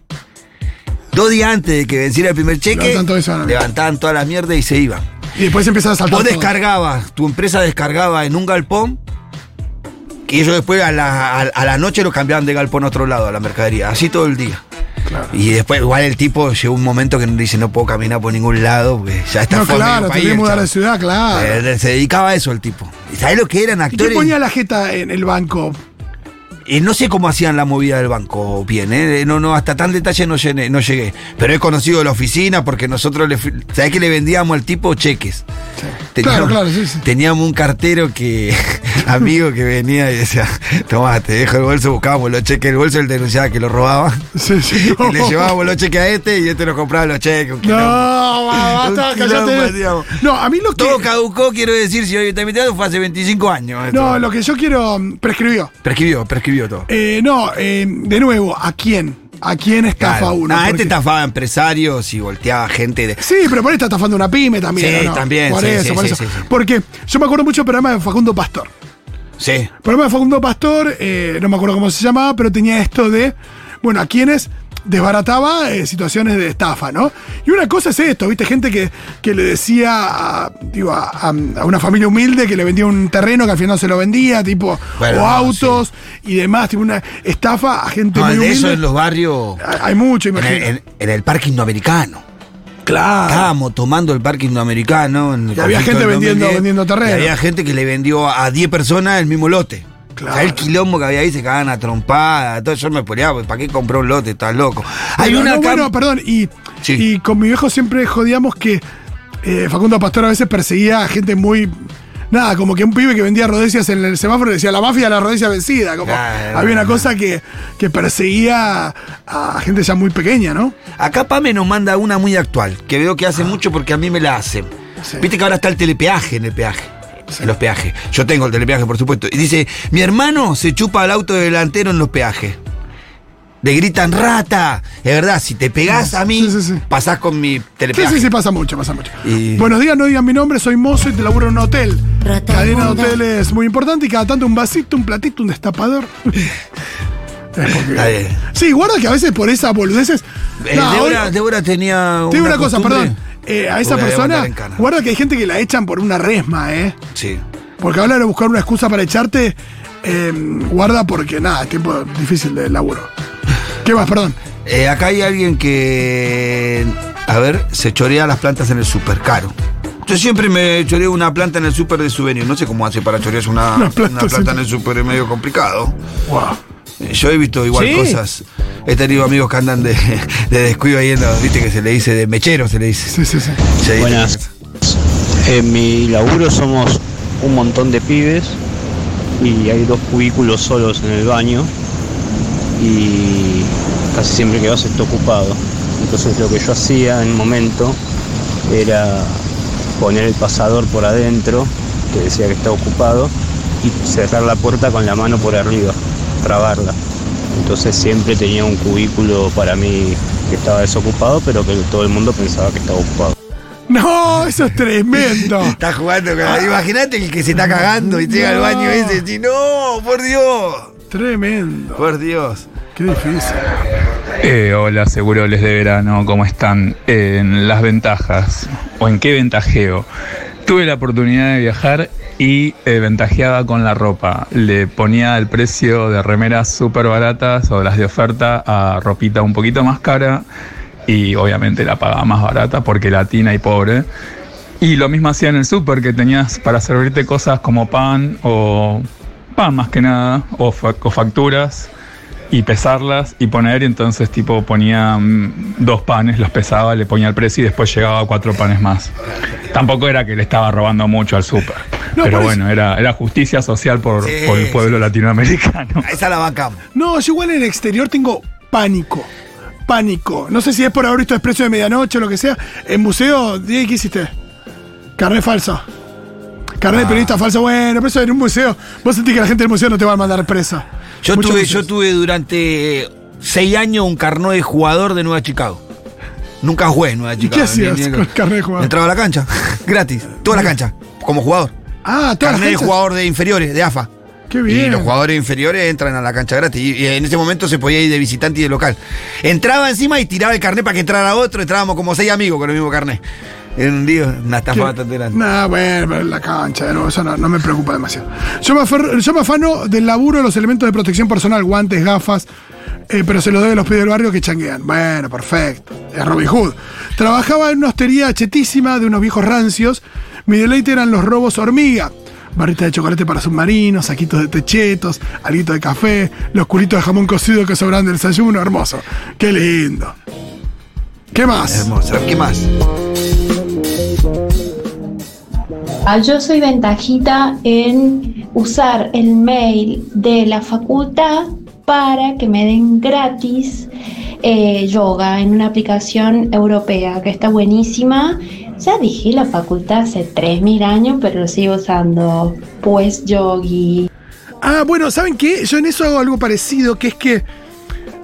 S2: Dos días antes de que venciera el primer cheque,
S1: Levantan todo eso, ¿no?
S2: levantaban toda la mierda y se iban.
S1: Y después empiezan a saltar.
S2: Vos
S1: todo.
S2: descargabas, tu empresa descargaba en un galpón, que ellos después a la, a, a la noche lo cambiaban de galpón a otro lado, a la mercadería, así todo el día.
S1: Claro.
S2: Y después, igual el tipo llegó un momento que dice: No puedo caminar por ningún lado, porque ya está
S1: No, claro,
S2: país
S1: que mudar de ciudad, claro.
S2: Eh, Se dedicaba a eso el tipo. ¿Y sabés lo que eran
S1: ¿Y
S2: actores?
S1: qué ponía la jeta en el banco?
S2: Eh, no sé cómo hacían la movida del banco bien, ¿eh? No, no, hasta tal detalle no, llegué. Pero he conocido la oficina porque nosotros le. ¿Sabés que le vendíamos al tipo cheques?
S1: Claro, claro, sí, sí.
S2: Teníamos un cartero que. amigo que venía y decía: Tomá, te dejo el bolso, buscábamos los cheques del bolso, él denunciaba que lo robaba.
S1: Sí, sí.
S2: Y le llevábamos los cheques a este y este nos compraba los cheques.
S1: No, basta,
S2: digamos.
S1: No, a mí lo que.
S2: Todo caducó, quiero decir, si hoy está invitado, fue hace 25 años. esto.
S1: No, lo que yo quiero. mm, Prescribió.
S2: Prescribió, todo.
S1: Eh, no, eh, de nuevo, ¿a quién? ¿A quién estafa
S2: Claro.
S1: uno? Porque-
S2: este estafaba empresarios y volteaba gente de.
S1: Sí, pero por ahí está estafando una pyme también.
S2: Sí, también,
S1: Por
S2: sí,
S1: eso,
S2: sí,
S1: por eso. Porque yo me acuerdo mucho del programa de Facundo Pastor.
S2: Sí.
S1: El programa de Facundo Pastor, eh, no me acuerdo cómo se llamaba, pero tenía esto de, bueno, a quienes desbarataba eh, situaciones de estafa, ¿no? Y una cosa es esto, ¿viste? Gente que, que le decía a, digo, a, una familia humilde que le vendía un terreno que al final no se lo vendía, tipo,
S2: Bueno,
S1: o autos y demás, tipo una estafa a gente
S2: No,
S1: muy
S2: de
S1: humilde.
S2: eso en los barrios.
S1: Hay- mucho,
S2: En el,
S1: imagínate.
S2: en- en el parque indoamericano.
S1: claro.
S2: Estábamos tomando el parque indoamericano. En el
S1: Y había gente vendiendo-
S2: 2010,
S1: vendiendo terreno.
S2: Y había gente que le vendió a 10 personas el mismo lote.
S1: Claro.
S2: ¿Sabés el quilombo que había ahí? Se cagaban a trompada. Todo yo me peleaba, pues, ¿para qué compró un lote? Estás loco. Hay
S1: Pero
S2: una
S1: no, bueno, perdón, y,
S2: Sí.
S1: y con mi viejo siempre jodíamos que eh, Facundo Pastor a veces perseguía a gente muy. Nada, como que un pibe que vendía rodecias en el semáforo decía la mafia la rodecia vencida. Como
S2: Claro,
S1: había una cosa que, que perseguía a gente ya muy pequeña, ¿no?
S2: Acá Pame nos manda una muy actual, que veo que hace mucho porque a mí me la hacen.
S1: Sí.
S2: Viste que ahora está el telepeaje en el peaje. En los peajes. Yo tengo el telepeaje, por supuesto. Y dice, mi hermano se chupa al auto delantero en los peajes. Le gritan rata. Es verdad, si te pegás a mí,
S1: Sí, sí, sí.
S2: pasás con mi
S1: Sí,
S2: telepeaje.
S1: sí, sí, pasa mucho, pasa mucho.
S2: Y-
S1: Buenos días, no digan mi nombre, soy mozo y te laburo en un hotel.
S5: Rata
S1: Cadena de hoteles muy importante y cada tanto un vasito, un platito, un destapador. Porque-. Sí, guarda que a veces por esas boludeces.
S2: Eh,
S1: No,
S2: Débora,
S1: hoy-
S2: Débora tenía.
S1: Te digo una cosa, perdón. Eh, a esa persona, guarda que hay gente que la echan por una resma, ¿eh?
S2: Sí.
S1: Porque hablar de buscar una excusa para echarte, eh, guarda porque nada, tiempo difícil de laburo. ¿Qué más? Perdón.
S2: Eh, acá hay alguien que, a ver, se chorea las plantas en el súper caro. Yo siempre me choreo una planta en el súper de souvenir. No sé cómo hace para chorearse una,
S1: Una
S2: una
S1: planta en
S2: el súper, es medio complicado.
S1: Wow.
S2: Yo he visto igual
S5: ¿Sí?
S2: cosas. He tenido amigos que andan de, de descuido ahí en los- viste que se le dice de mechero, se le dice.
S1: Sí, sí, sí.
S2: Se dice-
S6: Buenas. En mi laburo somos un montón de pibes y hay dos cubículos solos en el baño y casi siempre que vas está ocupado. Entonces lo que yo hacía en un momento era poner el pasador por adentro, que decía que estaba ocupado, y cerrar la puerta con la mano por arriba, trabarla. Entonces siempre tenía un cubículo para mí que estaba desocupado, pero que todo el mundo pensaba que estaba ocupado.
S1: No, eso es tremendo.
S2: Está jugando con la- Imagínate el que se está cagando y llega al baño ese y dice, no, por Dios,
S1: Tremendo.
S2: por Dios.
S1: Qué difícil.
S7: Eh, hola, seguro les de verano, ¿cómo están? En las ventajas, o en qué ventajeo. Tuve la oportunidad de viajar y eh, ventajeaba con la ropa. Le ponía el precio de remeras súper baratas o las de oferta a ropita un poquito más cara y obviamente la pagaba más barata porque latina y pobre. Y lo mismo hacía en el súper, que tenías para servirte cosas como pan o pan más que nada, o, fa- o facturas y pesarlas y poner, y entonces tipo ponía mm, dos panes, los pesaba, le ponía el precio y después llegaba a cuatro panes más. Tampoco era que le estaba robando mucho al súper,
S1: No,
S7: pero bueno, era, era justicia social por,
S2: Sí,
S7: por el pueblo latinoamericano.
S2: Esa la bancamos.
S1: No, yo igual en el exterior tengo pánico. Pánico. No sé si es por haber visto Expreso de Medianoche o lo que sea. En museo, Diego, ¿qué hiciste? Carnet falso. Carnet de periodista falso. Bueno, pero eso en un museo. Vos sentís que la gente del museo no te va a mandar presa.
S2: Yo
S1: Muchos
S2: tuve,
S1: museos.
S2: yo tuve durante seis años un carnet de jugador de Nueva Chicago. Nunca jugué en Nueva
S1: ¿Y
S2: Chicago.
S1: qué hacías
S2: Ni- ni-
S1: con el carnet de jugador?
S2: Entraba a la cancha, gratis, toda la cancha, como jugador.
S1: Ah, todas las
S2: Carnet de jugador de inferiores, de AFA.
S1: Qué
S2: Y
S1: bien.
S2: los jugadores inferiores entran a la cancha gratis. Y, y en ese momento se podía ir de visitante y de local. Entraba encima y tiraba el carnet para que entrara otro. Entrábamos como seis amigos con el mismo carnet. Era un día, una estafa bastante grande.
S1: Nah, bueno, pero en la cancha, de nuevo, eso no, no me preocupa demasiado. Yo me, yo me afano del laburo de los elementos de protección personal, guantes, gafas, eh, pero se los doy a los pibes del barrio que changuean. Bueno, perfecto. Es Robin Hood. Trabajaba en una hostería chetísima de unos viejos rancios. Mi deleite eran los robos hormiga. Barrita de chocolate para submarinos, saquitos de techetos, alguito de café, los culitos de jamón cocido que sobran del desayuno, hermoso. Qué lindo. ¿Qué más?
S2: Hermoso. ¿Qué más?
S8: Yo soy ventajita en usar el mail de la facultad para que me den gratis eh, yoga en una aplicación europea que está buenísima. Ya dije la facultad hace 3.000 años, pero lo sigo usando. Pues yogi.
S1: Ah, bueno, ¿saben qué? Yo en eso hago algo parecido, que es que,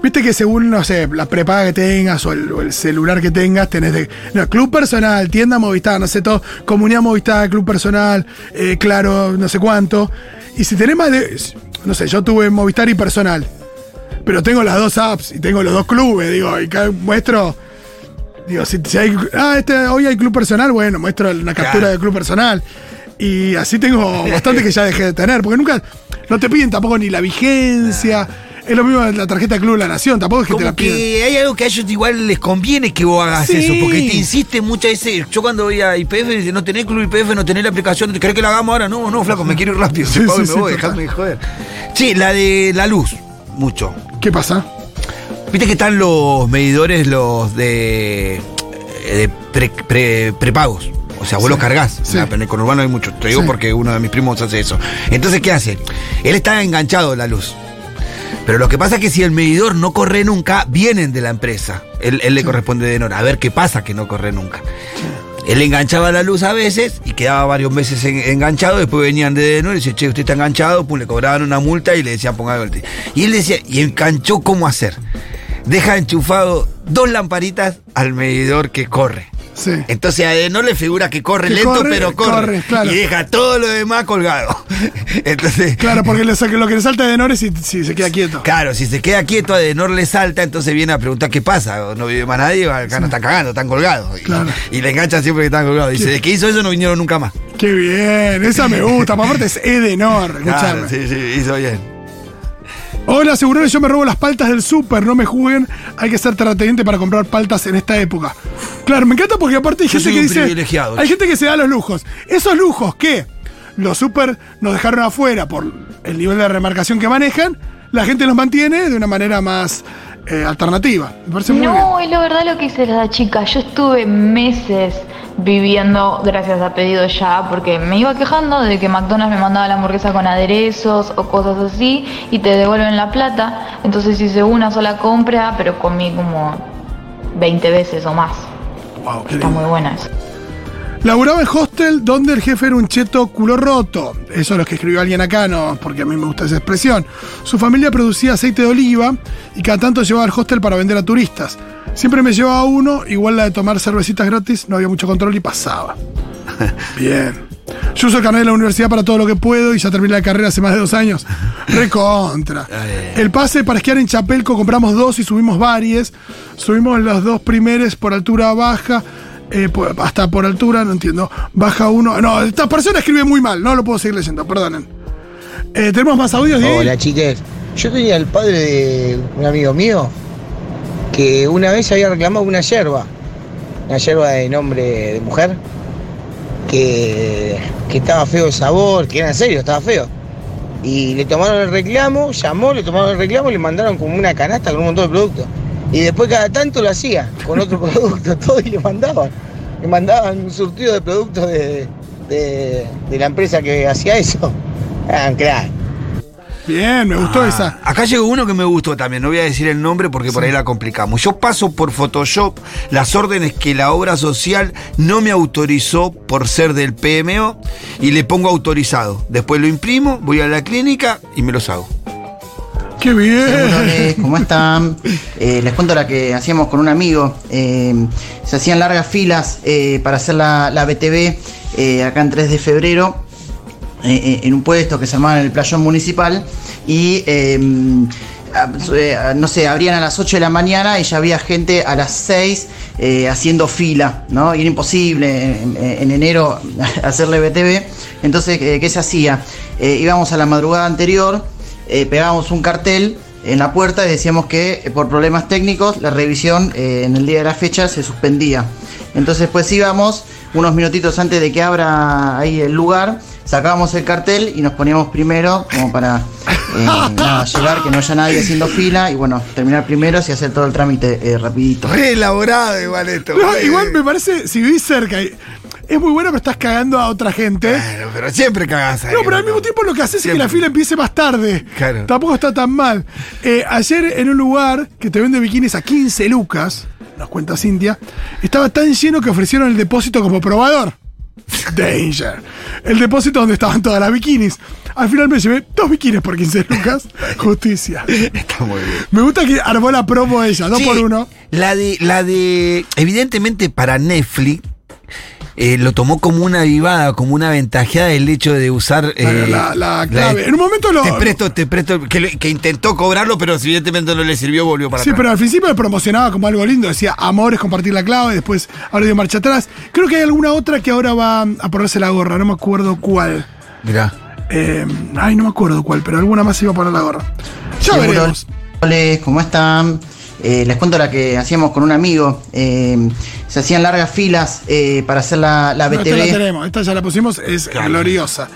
S1: viste que según, no sé, la prepaga que tengas o el, o el celular que tengas, tenés de, no, club personal, tienda Movistar, no sé todo, comunidad Movistar, club personal, eh, claro, no sé cuánto. Y si tenés más de, no sé, yo tuve Movistar y personal, pero tengo las dos apps y tengo los dos clubes, digo, y cada- muestro... Digo, si, si hay. Ah, este, hoy hay club personal, bueno, muestro una captura
S2: Claro.
S1: del club personal. Y así tengo bastante que ya dejé de tener, porque nunca. No te piden tampoco ni la vigencia. Es lo mismo la tarjeta de Club de la Nación, tampoco es que te la piden.
S2: que hay algo que a ellos igual les conviene que vos hagas
S1: Sí.
S2: eso, porque te insisten muchas veces. Yo cuando voy a IPF, dice, no tenés club IPF, no tenés la aplicación, ¿querés que la hagamos ahora? No, no, flaco, me quiero ir rápido,
S1: Sí,
S2: te pago y
S1: sí,
S2: me
S1: sí,
S2: voy,
S1: total.
S2: dejadme de joder. Sí, la de la luz, mucho.
S1: ¿Qué pasa?
S2: Viste que están los medidores, los de, de pre- pre- prepagos. O sea, vos los cargas.
S1: sí.
S2: En el conurbano hay mucho. Te digo
S1: Sí.
S2: porque uno de mis primos hace eso. Entonces, ¿qué hace? Él está enganchado a la luz. Pero lo que pasa es que si el medidor no corre nunca, vienen de la empresa. Él, le corresponde de Nora. A ver qué pasa que no corre nunca. Él enganchaba la luz a veces y quedaba varios meses en- enganchado. Después venían de Denor y dice, che, usted está enganchado. Pum, le cobraban una multa y le decían, ponga el Y él decía, y enganchó cómo hacer. Deja enchufado dos lamparitas al medidor que corre.
S1: Sí.
S2: Entonces a Adenor le figura que corre
S1: Que
S2: lento,
S1: corre,
S2: pero corre.
S1: corre, claro.
S2: Y deja todo lo demás colgado. Entonces,
S1: Claro, porque saca- lo que le salta de Nor es si, si se queda quieto.
S2: Claro, si se queda quieto, Adenor le salta, entonces viene a preguntar qué pasa. No vive más nadie, acá no están cagando, están colgados. Y-
S1: Claro.
S2: Y, le enganchan siempre que están colgados. Dice, de que hizo eso no vinieron nunca más.
S1: Qué bien, esa me gusta. Por aparte es Edenor, escuchame.
S2: Claro, sí, sí, hizo bien.
S1: Hola, segurones, yo me robo las paltas del súper, no me juguen. Hay que ser terrateniente para comprar paltas en esta época. Claro, me encanta porque aparte hay
S2: Yo
S1: gente que dice. Hay gente que se da los lujos. Esos lujos que los súper nos dejaron afuera por el nivel de remarcación que manejan, la gente los mantiene de una manera más eh, alternativa. Me parece muy bien.
S5: No, es la verdad lo que dice la chica. Yo estuve meses viviendo gracias a pedido ya, porque me iba quejando de que McDonald's me mandaba la hamburguesa con aderezos o cosas así y te devuelven la plata. Entonces hice una sola compra, pero comí como 20 veces o más.
S1: Wow, qué
S5: Está
S1: lindo.
S5: muy buena eso.
S1: Laburaba en hostel donde el jefe era un cheto culo roto. Eso es lo que escribió alguien acá, no, porque a mí me gusta esa expresión. Su familia producía aceite de oliva y cada tanto llevaba al hostel para vender a turistas. Siempre me llevaba uno, igual la de tomar cervecitas gratis, no había mucho control y pasaba. Bien. Yo uso el carnet de la universidad para todo lo que puedo y ya terminé la carrera hace más de dos años. Recontra. El pase para esquiar en Chapelco compramos dos y subimos varios. Subimos los dos primeros por altura baja. Eh, hasta por altura, no entiendo. Baja uno. No, esta persona escribe muy mal, no lo puedo seguir leyendo, perdonen. Eh, ¿Tenemos más audios? Diego?
S9: Hola chiques, yo tenía el padre de un amigo mío que una vez había reclamado una yerba, una yerba de nombre de mujer, que, que estaba feo el sabor, que era en serio, estaba feo. Y le tomaron el reclamo, llamó, le tomaron el reclamo y le mandaron como una canasta con un montón de productos. Y después cada tanto lo hacía, con otro producto, todo, y le mandaban. Le mandaban un surtido de productos de, de- de la empresa que hacía eso. Ah, crack.
S1: Bien, me gustó
S2: Ah,
S1: esa.
S2: Acá llegó uno que me gustó también, no voy a decir el nombre porque por ahí la complicamos. Yo paso por Photoshop las órdenes que la obra social no me autorizó por ser del PMO y le pongo autorizado. Después lo imprimo, voy a la clínica y me los hago.
S1: Qué bien.
S10: ¿cómo están? Eh, les cuento la que hacíamos con un amigo. Eh, se hacían largas filas eh, para hacer la, la BTV acá en 3 de febrero. en un puesto que se llamaba el playón municipal y eh, no sé, abrían a las 8 de la mañana y ya había gente a las 6 eh, haciendo fila, ¿no? Era imposible en, en enero hacerle BTV. Entonces, ¿qué se hacía? Íbamos a la madrugada anterior, eh, pegábamos un cartel en la puerta y decíamos que eh, por problemas técnicos la revisión eh, en el día de la fecha se suspendía. Entonces pues íbamos unos minutitos antes de que abra ahí el lugar, sacábamos el cartel y nos poníamos primero como para eh, nada, llegar, que no haya nadie haciendo fila y bueno, terminar primero y hacer todo el trámite eh, rapidito.
S2: Re elaborado igual esto.
S1: No, igual me parece, si vivís cerca, y- es muy bueno que estás cagando a otra gente.
S2: Bueno, pero siempre cagás ahí.
S1: No, pero al mismo tiempo lo que haces es que la fila empiece más tarde.
S2: Claro.
S1: Tampoco está tan mal. Eh, ayer en un lugar que te vende bikinis a 15 lucas, nos cuenta Cintia, estaba tan lleno que ofrecieron el depósito como probador. Danger. El depósito donde estaban todas las bikinis. Al final me llevé dos bikinis por 15 lucas. Justicia.
S2: Está muy bien.
S1: Me gusta que armó la promo ella, dos
S2: Sí,
S1: por uno.
S2: La de, la de. Evidentemente para Netflix. Eh, lo tomó como una vivada, como una ventajeada el hecho de usar eh,
S1: la, la clave. en un momento lo.
S2: Te presto, te presto, que, intentó cobrarlo, pero evidentemente no le sirvió, volvió para
S1: Sí,
S2: atrás.
S1: pero al principio lo promocionaba como algo lindo. Decía, amor es compartir la clave. Después ahora dio marcha atrás. Creo que hay alguna otra que ahora va a ponerse la gorra. No me acuerdo cuál.
S2: Mirá.
S1: Eh, ay, no me acuerdo cuál, pero alguna más iba a poner la gorra. Ya veremos.
S10: Hola, ¿cómo están? Eh, les cuento la que hacíamos con un amigo. Eh, se hacían largas filas eh, para hacer la, la
S1: No, esta la
S10: BTV.
S1: tenemos, esta ya la pusimos, es
S2: Claro.
S1: gloriosa.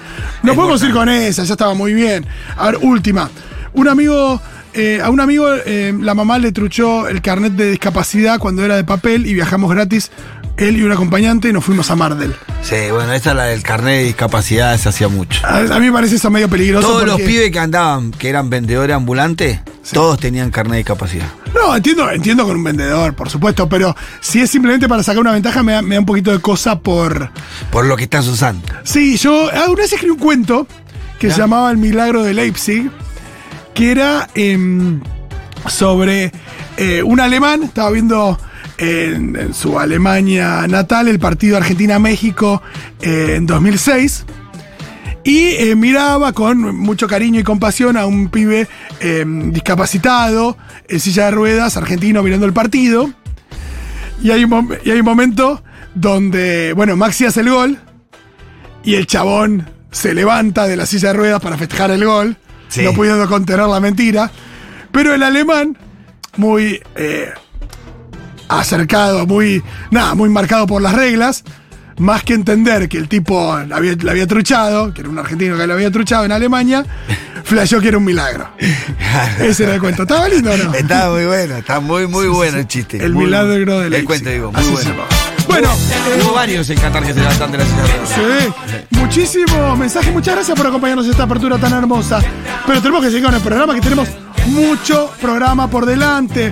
S1: No
S2: Es
S1: podemos ir con esa, ya estaba muy bien. A ver, última. Un amigo, eh, a un amigo eh, la mamá le truchó el carnet de discapacidad cuando era de papel y viajamos gratis, él y un acompañante, y nos fuimos a Mardel.
S2: Sí, bueno, esta es la del carnet de discapacidad, se hacía mucho.
S1: A, a mí me parece eso medio peligroso.
S2: Todos los pibes que andaban, que eran vendedores ambulantes, todos tenían carnet de discapacidad.
S1: No, entiendo, entiendo con un vendedor, por supuesto, pero si es simplemente para sacar una ventaja, me da, me da un poquito de cosa por.
S2: Por lo que estás usando.
S1: Sí, yo alguna vez escribí un cuento que se llamaba El milagro de Leipzig, que era em, sobre eh, un alemán, estaba viendo en, en su Alemania natal el partido Argentina-México eh, en 2006. Y eh, miraba con mucho cariño y compasión a un pibe eh, discapacitado, en silla de ruedas, argentino, mirando el partido. Y hay, un y hay un momento donde, bueno, Maxi hace el gol y el chabón se levanta de la silla de ruedas para festejar el gol,
S2: Sí.
S1: no pudiendo contener la mentira. Pero el alemán, muy eh, acercado, muy, nada, muy marcado por las reglas, más que entender que el tipo la había, la había truchado, que era un argentino que lo había truchado en Alemania, flasheó que era un milagro. Ese era el cuento. ¿Estaba lindo o no?
S2: Está muy bueno, está muy, muy bueno el chiste.
S1: El
S2: Muy
S1: milagro
S2: bueno.
S1: de
S2: El cuento, digo, muy
S1: Así
S2: bueno.
S1: Bueno, eh,
S2: Hubo varios en Qatar que se levantan de la ruedas.
S1: Sí, muchísimo mensaje, muchas gracias por acompañarnos en esta apertura tan hermosa. Pero tenemos que seguir con el programa, que tenemos mucho programa por delante.